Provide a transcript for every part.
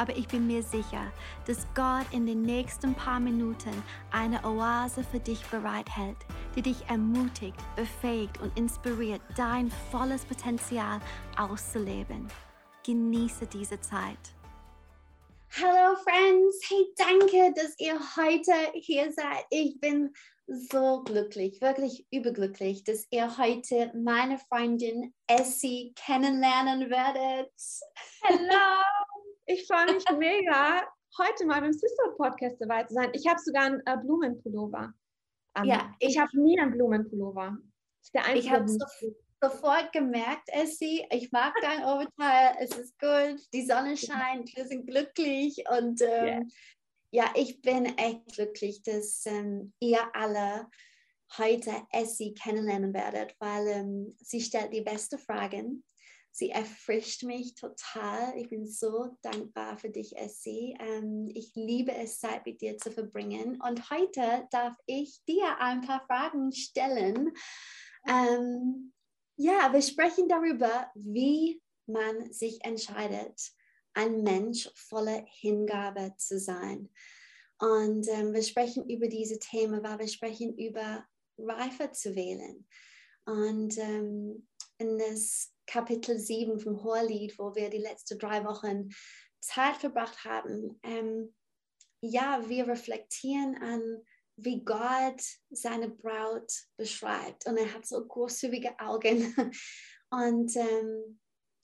aber ich bin mir sicher, dass Gott in den nächsten paar Minuten eine Oase für dich bereithält, die dich ermutigt, befähigt und inspiriert, dein volles Potenzial auszuleben. Genieße diese Zeit. Hallo Friends, hey, danke, dass ihr heute hier seid. Ich bin so glücklich, wirklich überglücklich, dass ihr heute meine Freundin Essie kennenlernen werdet. Hallo, ich freue mich mega, heute mal beim Sister Podcast dabei zu sein. Ich habe sogar einen äh, Blumenpullover. Um, ja, ich habe nie einen Blumenpullover. Das ist der einzige. Ich habe so, sofort gemerkt, Essie, ich mag dein Oberteil, es ist gut, die Sonne scheint, wir sind glücklich und ähm, yeah. ja, ich bin echt glücklich, dass ähm, ihr alle heute Essie kennenlernen werdet, weil ähm, sie stellt die besten Fragen. Sie erfrischt mich total. Ich bin so dankbar für dich, Essie. Ähm, ich liebe es, Zeit mit dir zu verbringen. Und heute darf ich dir ein paar Fragen stellen. Ähm, ja, wir sprechen darüber, wie man sich entscheidet, ein Mensch voller Hingabe zu sein. Und ähm, wir sprechen über diese Themen, weil wir sprechen über Reife zu wählen. Und ähm, in das Kapitel 7 vom Hohelied, wo wir die letzten drei Wochen Zeit verbracht haben, ähm, ja, wir reflektieren an wie Gott seine Braut beschreibt. Und er hat so großzügige Augen. Und ähm,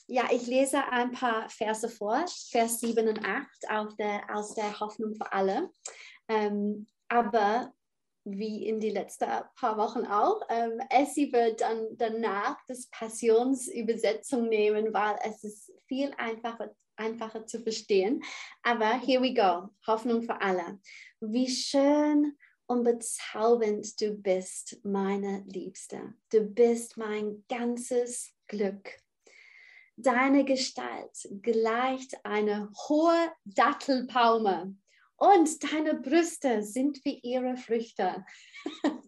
ja, ich lese ein paar Verse vor, Vers 7 und 8 auf der, aus der Hoffnung für alle. Ähm, aber wie in die letzten paar Wochen auch, ähm, Essie wird dann danach das Passionsübersetzung nehmen, weil es ist viel einfacher, einfacher zu verstehen. Aber here we go, Hoffnung für alle. Wie schön und bezaubernd du bist, meine Liebste. Du bist mein ganzes Glück. Deine Gestalt gleicht eine hohe Dattelpalme und deine Brüste sind wie ihre Früchte.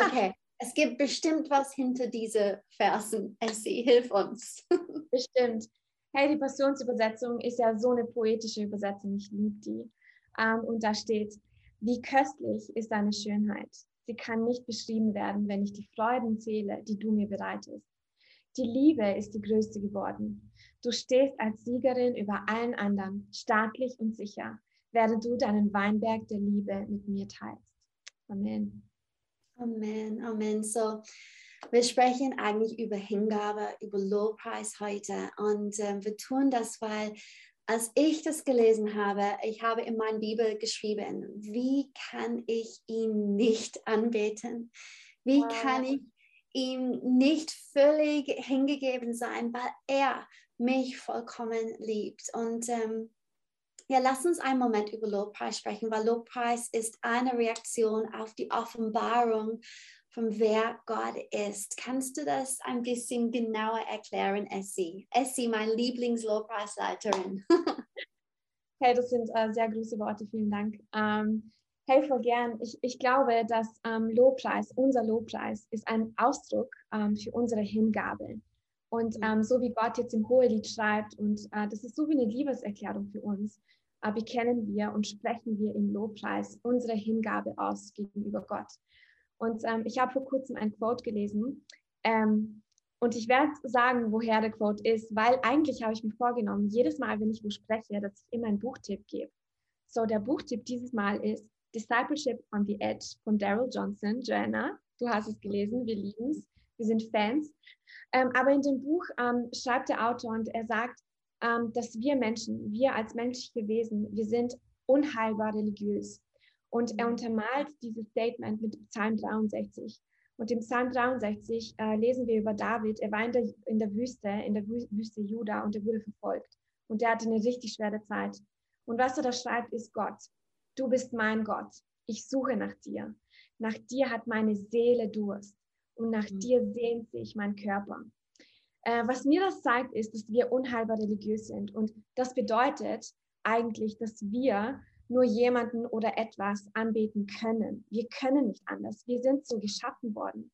okay, es gibt bestimmt was hinter diese Versen. Essie, hilf uns. bestimmt. Hey, die Passionsübersetzung ist ja so eine poetische Übersetzung. Ich liebe die. Um, und da steht, wie köstlich ist deine Schönheit. Sie kann nicht beschrieben werden, wenn ich die Freuden zähle, die du mir bereitest. Die Liebe ist die größte geworden. Du stehst als Siegerin über allen anderen, staatlich und sicher, während du deinen Weinberg der Liebe mit mir teilst. Amen. Amen, Amen. So, wir sprechen eigentlich über Hingabe, über Lobpreis heute und äh, wir tun das, weil als ich das gelesen habe, ich habe in meiner Bibel geschrieben, wie kann ich ihn nicht anbeten? Wie wow. kann ich ihm nicht völlig hingegeben sein, weil er mich vollkommen liebt? Und ähm, ja, lass uns einen Moment über Lobpreis sprechen, weil Lobpreis ist eine Reaktion auf die Offenbarung von wer Gott ist. Kannst du das ein bisschen genauer erklären, Essie? Essie, meine Lieblingslobpreisleiterin. hey, das sind äh, sehr große Worte, vielen Dank. Ähm, hey, voll gern. Ich, ich glaube, dass ähm, Lobpreis, unser Lobpreis, ist ein Ausdruck ähm, für unsere Hingabe. Und mhm. ähm, so wie Gott jetzt im Hohelied schreibt, und äh, das ist so wie eine Liebeserklärung für uns, äh, bekennen wir und sprechen wir im Lobpreis unsere Hingabe aus gegenüber Gott. Und ähm, ich habe vor kurzem ein Quote gelesen. Ähm, und ich werde sagen, woher der Quote ist, weil eigentlich habe ich mir vorgenommen, jedes Mal, wenn ich wo spreche, dass ich immer einen Buchtipp gebe. So, der Buchtipp dieses Mal ist Discipleship on the Edge von Daryl Johnson. Joanna, du hast es gelesen, wir lieben es, wir sind Fans. Ähm, aber in dem Buch ähm, schreibt der Autor und er sagt, ähm, dass wir Menschen, wir als menschliche Wesen, wir sind unheilbar religiös. Und er untermalt dieses Statement mit Psalm 63. Und im Psalm 63 äh, lesen wir über David. Er war in der, in der Wüste, in der Wüste Juda und er wurde verfolgt. Und er hatte eine richtig schwere Zeit. Und was er da schreibt, ist Gott. Du bist mein Gott. Ich suche nach dir. Nach dir hat meine Seele Durst. Und nach mhm. dir sehnt sich mein Körper. Äh, was mir das zeigt, ist, dass wir unheilbar religiös sind. Und das bedeutet eigentlich, dass wir nur jemanden oder etwas anbeten können. Wir können nicht anders. Wir sind so geschaffen worden.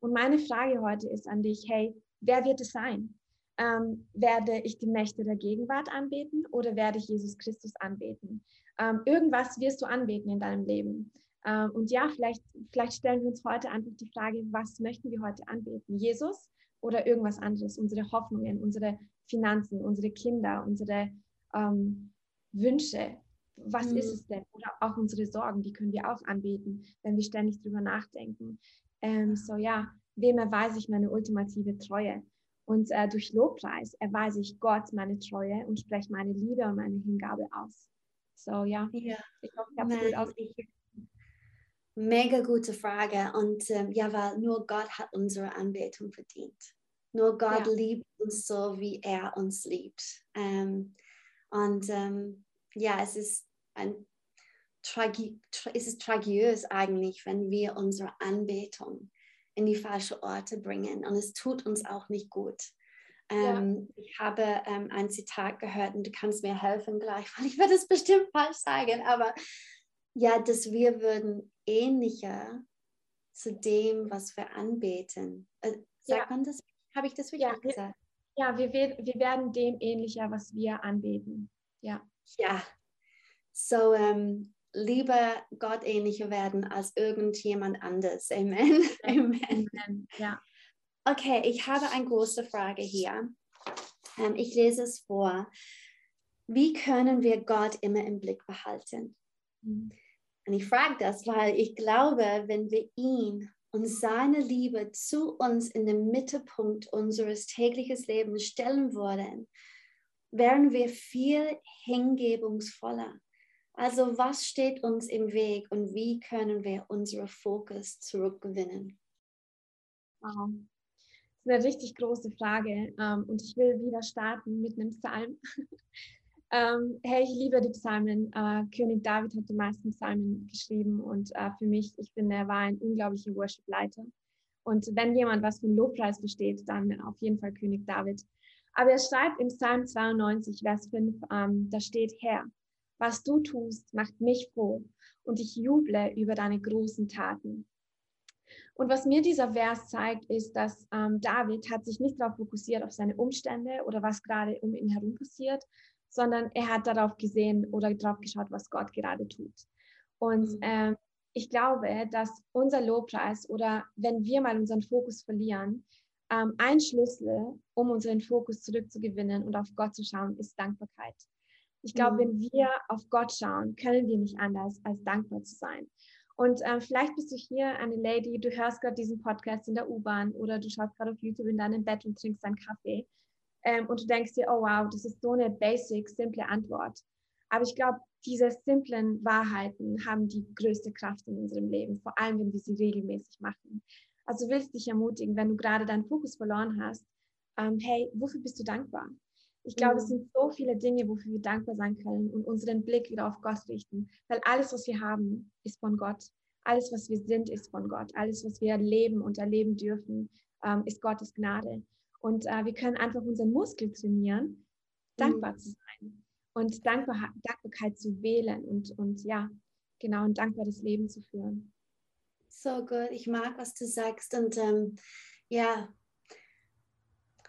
Und meine Frage heute ist an dich, hey, wer wird es sein? Ähm, werde ich die Mächte der Gegenwart anbeten oder werde ich Jesus Christus anbeten? Ähm, irgendwas wirst du anbeten in deinem Leben. Ähm, und ja, vielleicht, vielleicht stellen wir uns heute einfach die Frage, was möchten wir heute anbeten? Jesus oder irgendwas anderes? Unsere Hoffnungen, unsere Finanzen, unsere Kinder, unsere ähm, Wünsche. Was mhm. ist es denn? Oder auch unsere Sorgen, die können wir auch anbeten, wenn wir ständig drüber nachdenken. Ähm, so ja, wem erweise ich meine ultimative Treue? Und äh, durch Lobpreis erweise ich Gott meine Treue und spreche meine Liebe und meine Hingabe aus. So ja, ja. ich hoffe, ich habe es gut ausgedrückt. Mega gute Frage. Und ähm, ja, weil nur Gott hat unsere Anbetung verdient. Nur Gott ja. liebt uns so, wie er uns liebt. Ähm, und ähm, ja, es ist ein Tragi es ist tragiös eigentlich, wenn wir unsere Anbetung in die falschen Orte bringen. Und es tut uns auch nicht gut. Ähm, ja. Ich habe ähm, ein Zitat gehört und du kannst mir helfen gleich, weil ich werde es bestimmt falsch sagen, aber ja, dass wir würden ähnlicher zu dem, was wir anbeten. Äh, sagt ja. man das? Habe ich das richtig ja, gesagt? Wir, ja, wir, wir werden dem ähnlicher, was wir anbeten. Ja. Ja. So, ähm, lieber Gott ähnlicher werden als irgendjemand anders. Amen. Amen. Amen. Ja. Okay, ich habe eine große Frage hier. Ähm, ich lese es vor. Wie können wir Gott immer im Blick behalten? Mhm. Und ich frage das, weil ich glaube, wenn wir ihn und seine Liebe zu uns in den Mittelpunkt unseres täglichen Lebens stellen würden, wären wir viel hingebungsvoller. Also was steht uns im Weg und wie können wir unseren Fokus zurückgewinnen? Wow. Das ist eine richtig große Frage ähm, und ich will wieder starten mit einem Psalm. Ähm, hey, ich liebe die Psalmen. Äh, König David hat die meisten Psalmen geschrieben und äh, für mich, ich finde, er war ein unglaublicher Worship-Leiter. Und wenn jemand was von Lobpreis versteht, dann auf jeden Fall König David. Aber er schreibt im Psalm 92, Vers 5, ähm, da steht, Herr, was du tust, macht mich froh und ich juble über deine großen Taten. Und was mir dieser Vers zeigt, ist, dass ähm, David hat sich nicht darauf fokussiert, auf seine Umstände oder was gerade um ihn herum passiert, sondern er hat darauf gesehen oder darauf geschaut, was Gott gerade tut. Und mhm. ähm, ich glaube, dass unser Lobpreis oder wenn wir mal unseren Fokus verlieren, ähm, ein Schlüssel, um unseren Fokus zurückzugewinnen und auf Gott zu schauen, ist Dankbarkeit. Ich glaube, mhm. wenn wir auf Gott schauen, können wir nicht anders, als dankbar zu sein. Und ähm, vielleicht bist du hier eine Lady, du hörst gerade diesen Podcast in der U-Bahn oder du schaust gerade auf YouTube in deinem Bett und trinkst einen Kaffee ähm, und du denkst dir, oh wow, das ist so eine basic, simple Antwort. Aber ich glaube, diese simplen Wahrheiten haben die größte Kraft in unserem Leben, vor allem wenn wir sie regelmäßig machen. Also willst dich ermutigen, wenn du gerade deinen Fokus verloren hast, ähm, hey, wofür bist du dankbar? Ich glaube, mhm. es sind so viele Dinge, wofür wir dankbar sein können und unseren Blick wieder auf Gott richten, weil alles, was wir haben, ist von Gott. Alles, was wir sind, ist von Gott. Alles, was wir leben und erleben dürfen, ähm, ist Gottes Gnade. Und äh, wir können einfach unseren Muskel trainieren, dankbar mhm. zu sein und Dankbar Dankbarkeit zu wählen und, und ja, genau, ein dankbares Leben zu führen. So gut, ich mag, was du sagst. Und ähm, ja,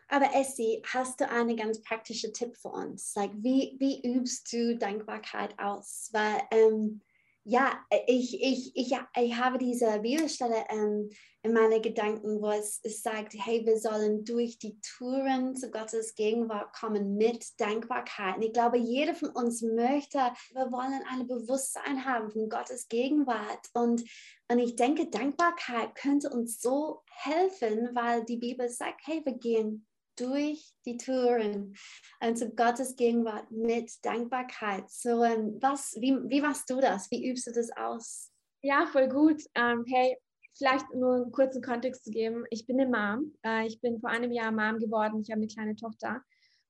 aber Essie, hast du einen ganz praktischen Tipp für uns? Like, wie, wie übst du Dankbarkeit aus? Weil ähm, ja, äh, ich, ich, ich, ich habe diese Bibelstelle ähm, in meinen Gedanken, wo es, es sagt, hey, wir sollen durch die Touren zu Gottes Gegenwart kommen mit Dankbarkeit. Und ich glaube, jeder von uns möchte, wir wollen ein Bewusstsein haben von Gottes Gegenwart. Und, und ich denke, Dankbarkeit könnte uns so helfen, weil die Bibel sagt, hey, wir gehen durch die Touren und zu Gottes Gegenwart mit Dankbarkeit. So, ähm, was, wie, wie machst du das? Wie übst du das aus? Ja, voll gut. Ähm, hey, vielleicht nur einen kurzen Kontext zu geben. Ich bin eine Mom. Äh, ich bin vor einem Jahr Mom geworden. Ich habe eine kleine Tochter.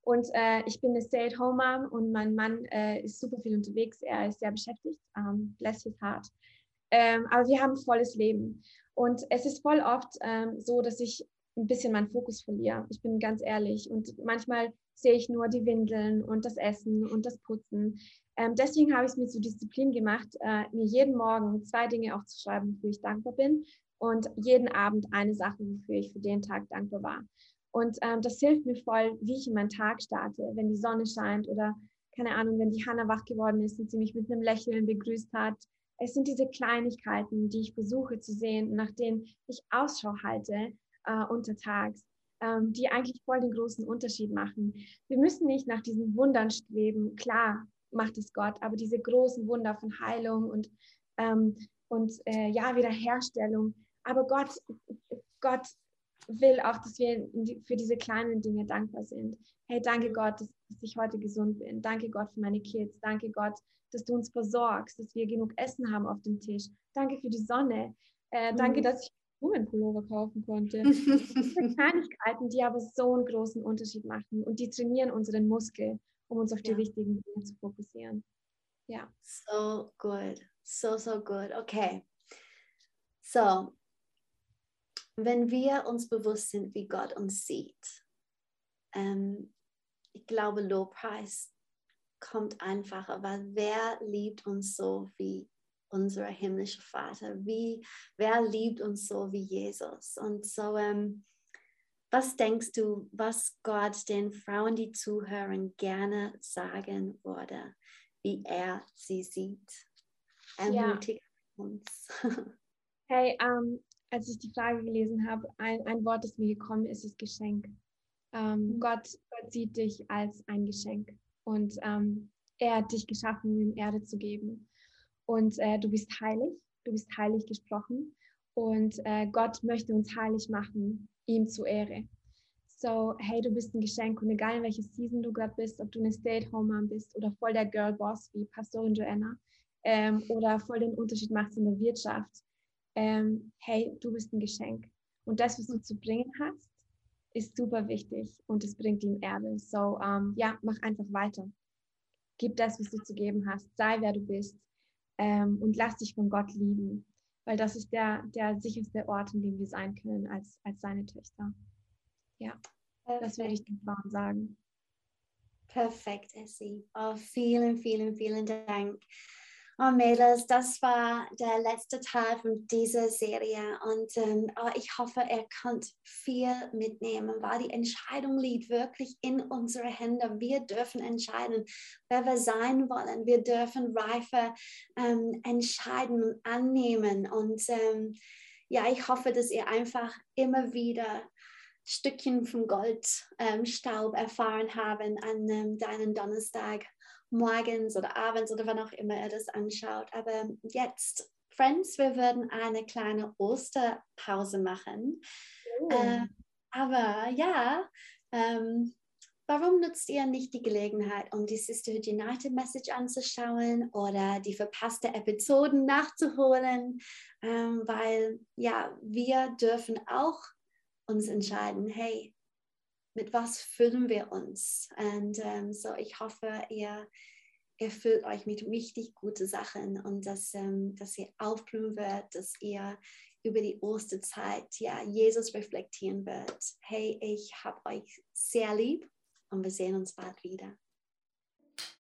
Und äh, ich bin eine Stay-at-home-Mom und mein Mann äh, ist super viel unterwegs. Er ist sehr beschäftigt. Ähm, bless his heart. Ähm, aber wir haben ein volles Leben. Und es ist voll oft ähm, so, dass ich ein bisschen meinen Fokus verliere. Ich bin ganz ehrlich. Und manchmal sehe ich nur die Windeln und das Essen und das Putzen. Ähm, deswegen habe ich es mir zur Disziplin gemacht, äh, mir jeden Morgen zwei Dinge aufzuschreiben, wofür ich dankbar bin und jeden Abend eine Sache, wofür ich für den Tag dankbar war. Und ähm, das hilft mir voll, wie ich in meinen Tag starte, wenn die Sonne scheint oder keine Ahnung, wenn die Hanna wach geworden ist und sie mich mit einem Lächeln begrüßt hat. Es sind diese Kleinigkeiten, die ich versuche zu sehen, nach denen ich Ausschau halte äh, untertags, ähm, die eigentlich voll den großen Unterschied machen. Wir müssen nicht nach diesen Wundern streben. Klar macht es Gott, aber diese großen Wunder von Heilung und, ähm, und äh, ja, Wiederherstellung. Aber Gott, Gott will auch, dass wir für diese kleinen Dinge dankbar sind. Hey, danke Gott, dass, ich heute gesund bin. Danke Gott für meine Kids. Danke Gott, dass du uns versorgst, dass wir genug Essen haben auf dem Tisch. Danke für die Sonne. Äh, danke, mhm. dass ich Blumenpullover kaufen konnte. Kleinigkeiten, die aber so einen großen Unterschied machen und die trainieren unseren Muskel, um uns auf die ja. richtigen Dinge zu fokussieren. Ja. So gut. So, so gut. Okay. So, wenn wir uns bewusst sind, wie Gott uns sieht, ähm, ich glaube, Lobpreis kommt einfacher, weil wer liebt uns so wie unser himmlischer Vater? Wie, wer liebt uns so wie Jesus? Und so, ähm, was denkst du, was Gott den Frauen, die zuhören, gerne sagen würde, wie er sie sieht? Ermutigt ja. uns. hey, um, als ich die Frage gelesen habe, ein, ein Wort, das mir gekommen ist, ist Geschenk. Ähm, mhm. Gott, Gott, sieht dich als ein Geschenk und ähm, er hat dich geschaffen, um ihm Erde zu geben. Und äh, du bist heilig, du bist heilig gesprochen und äh, Gott möchte uns heilig machen, ihm zu Ehre. So, hey, du bist ein Geschenk und egal in welcher Season du gerade bist, ob du eine Stay-at-home-Mom bist oder voll der Girl-Boss wie Pastorin Joanna ähm, oder voll den Unterschied machst in der Wirtschaft, ähm, hey, du bist ein Geschenk. Und das, was du zu bringen hast, ist super wichtig und es bringt ihm Erde. So, ähm, ja, mach einfach weiter. Gib das, was du zu geben hast. Sei, wer du bist. Ähm, und lass dich von Gott lieben. Weil das ist der, der sicherste Ort, in dem wir sein können als, als seine Töchter. Ja, Perfekt. das würde ich den Frauen sagen. Perfekt, Essie. Oh, vielen, vielen, vielen Dank. Oh Mädels, das war der letzte Teil von dieser Serie und ähm, oh, ich hoffe, ihr könnt viel mitnehmen, weil die Entscheidung liegt wirklich in unsere Hände. Wir dürfen entscheiden, wer wir sein wollen. Wir dürfen reife ähm, entscheiden und annehmen und ähm, ja, ich hoffe, dass ihr einfach immer wieder Stückchen von Goldstaub ähm, erfahren haben an ähm, deinen Donnerstag morgens oder abends oder wann auch immer ihr das anschaut. Aber jetzt, Friends, wir würden eine kleine Osterpause machen. Oh. Äh, aber ja, ähm, warum nutzt ihr nicht die Gelegenheit, um die Sisterhood United Message anzuschauen oder die verpasste Episoden nachzuholen? Ähm, weil ja, wir dürfen auch uns entscheiden, hey, mit was füllen wir uns? Und ähm, so, ich hoffe, ihr erfüllt euch mit richtig guten Sachen und dass, ähm, dass ihr aufblühen wird, dass ihr über die Osterzeit ja Jesus reflektieren wird. Hey, ich habe euch sehr lieb und wir sehen uns bald wieder.